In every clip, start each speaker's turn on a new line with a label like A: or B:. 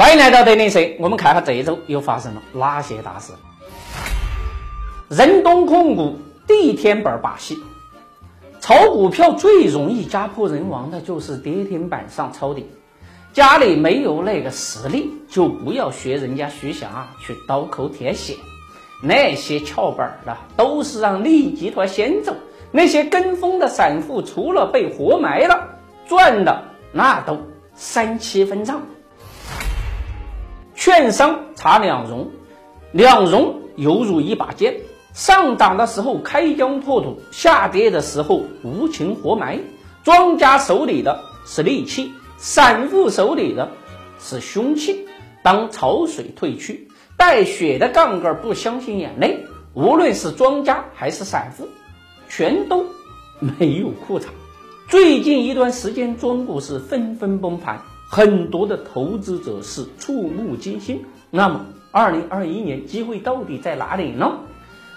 A: 欢迎来到德林社，我们看下这一周又发生了哪些大事。人东控股地天板把戏，炒股票最容易家破人亡的就是跌停板上抄底。家里没有那个实力，就不要学人家徐霞去刀口舔血。那些翘板的都是让利益集团先走，那些跟风的散户除了被活埋了，赚的那都三七分账。券商查两融，两融犹如一把剑，上涨的时候开疆拓土，下跌的时候无情活埋。庄家手里的是利器，散户手里的是凶器。当潮水退去，带血的杠杆不相信眼泪，无论是庄家还是散户，全都没有裤衩。最近一段时间，中股市纷纷崩盘。很多的投资者是触目惊心。那么，二零二一年机会到底在哪里呢？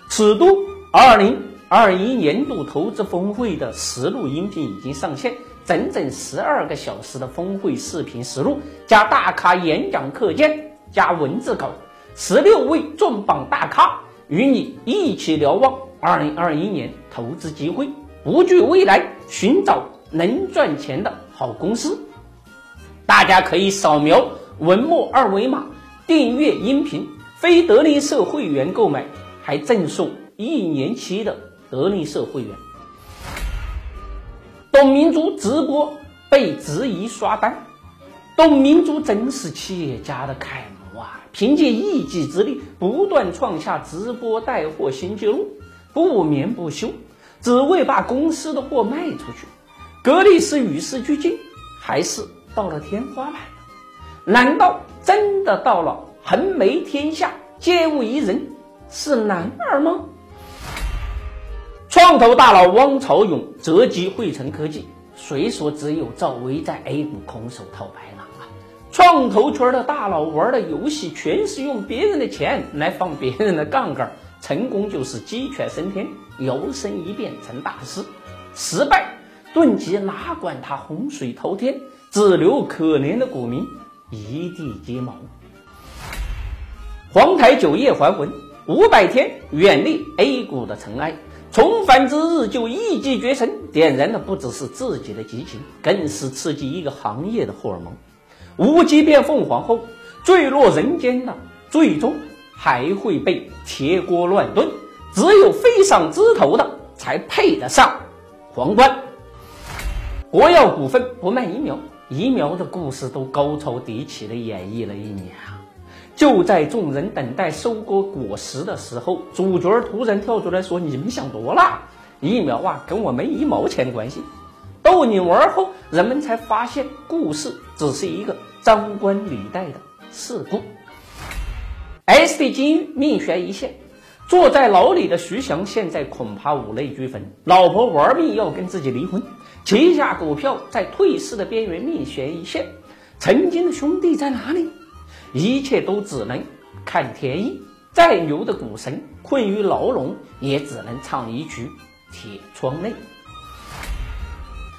A: 此度二零二一年度投资峰会的实录音频已经上线，整整十二个小时的峰会视频实录，加大咖演讲课件，加文字稿，十六位重磅大咖与你一起瞭望二零二一年投资机会，不惧未来，寻找能赚钱的好公司。大家可以扫描文末二维码订阅音频，非德林社会员购买还赠送一年期的德林社会员。董明珠直播被质疑刷单，董明珠真是企业家的楷模啊！凭借一己之力不断创下直播带货新纪录，不眠不休，只为把公司的货卖出去。格力是与时俱进，还是？到了天花板了，难道真的到了横眉天下皆无一人是男儿吗？创投大佬汪朝勇折戟汇成科技，谁说只有赵薇在 A 股空手套白狼啊？创投圈的大佬玩的游戏全是用别人的钱来放别人的杠杆，成功就是鸡犬升天，摇身一变成大师，失败顿即哪管他洪水滔天。只留可怜的股民一地鸡毛。黄台酒业还魂，五百天远离 A 股的尘埃，重返之日就一骑绝尘，点燃的不只是自己的激情，更是刺激一个行业的荷尔蒙。无极变凤凰后，坠落人间的最终还会被铁锅乱炖，只有飞上枝头的才配得上皇冠。国药股份不卖疫苗。疫苗的故事都高潮迭起的演绎了一年啊！就在众人等待收割果实的时候，主角突然跳出来说：“你们想多了，疫苗啊跟我没一毛钱关系。”逗你玩后，人们才发现故事只是一个张冠李戴的事故。S D 金域命悬一线，坐在牢里的徐翔现在恐怕五泪俱焚，老婆玩命要跟自己离婚。旗下股票在退市的边缘，命悬一线。曾经的兄弟在哪里？一切都只能看天意。再牛的股神困于牢笼，也只能唱一曲《铁窗泪》。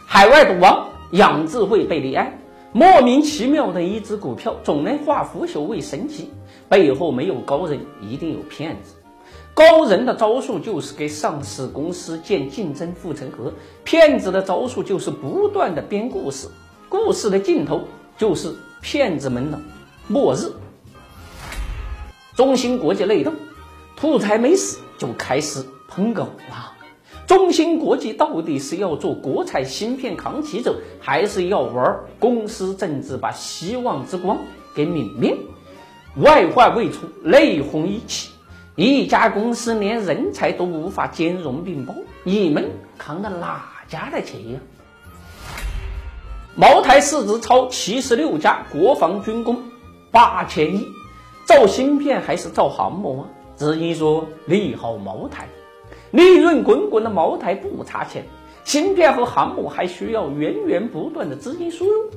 A: 海外赌王杨智慧被立案，莫名其妙的一只股票总能化腐朽为神奇，背后没有高人，一定有骗子。高人的招数就是给上市公司建竞争护城河，骗子的招数就是不断的编故事，故事的尽头就是骗子们的末日。中芯国际内斗，兔才没死就开始喷狗了。中芯国际到底是要做国产芯片扛旗手，还是要玩公司政治，把希望之光给泯灭？外患未除，内讧已起。一家公司连人才都无法兼容并包，你们扛的哪家的钱呀？茅台市值超七十六家国防军工八千亿，造芯片还是造航母啊？只因说利好茅台，利润滚滚的茅台不差钱，芯片和航母还需要源源不断的资金输入。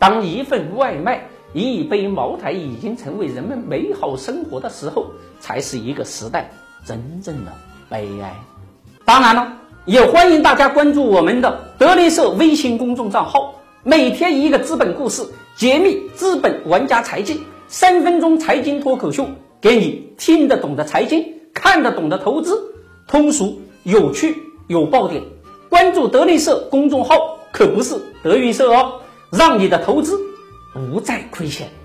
A: 当一份外卖。一杯茅台已经成为人们美好生活的时候，才是一个时代真正的悲哀。当然了，也欢迎大家关注我们的德林社微信公众账号，每天一个资本故事，揭秘资本玩家财经，三分钟财经脱口秀，给你听得懂的财经，看得懂的投资，通俗有趣有爆点。关注德力社公众号，可不是德云社哦，让你的投资不再亏钱。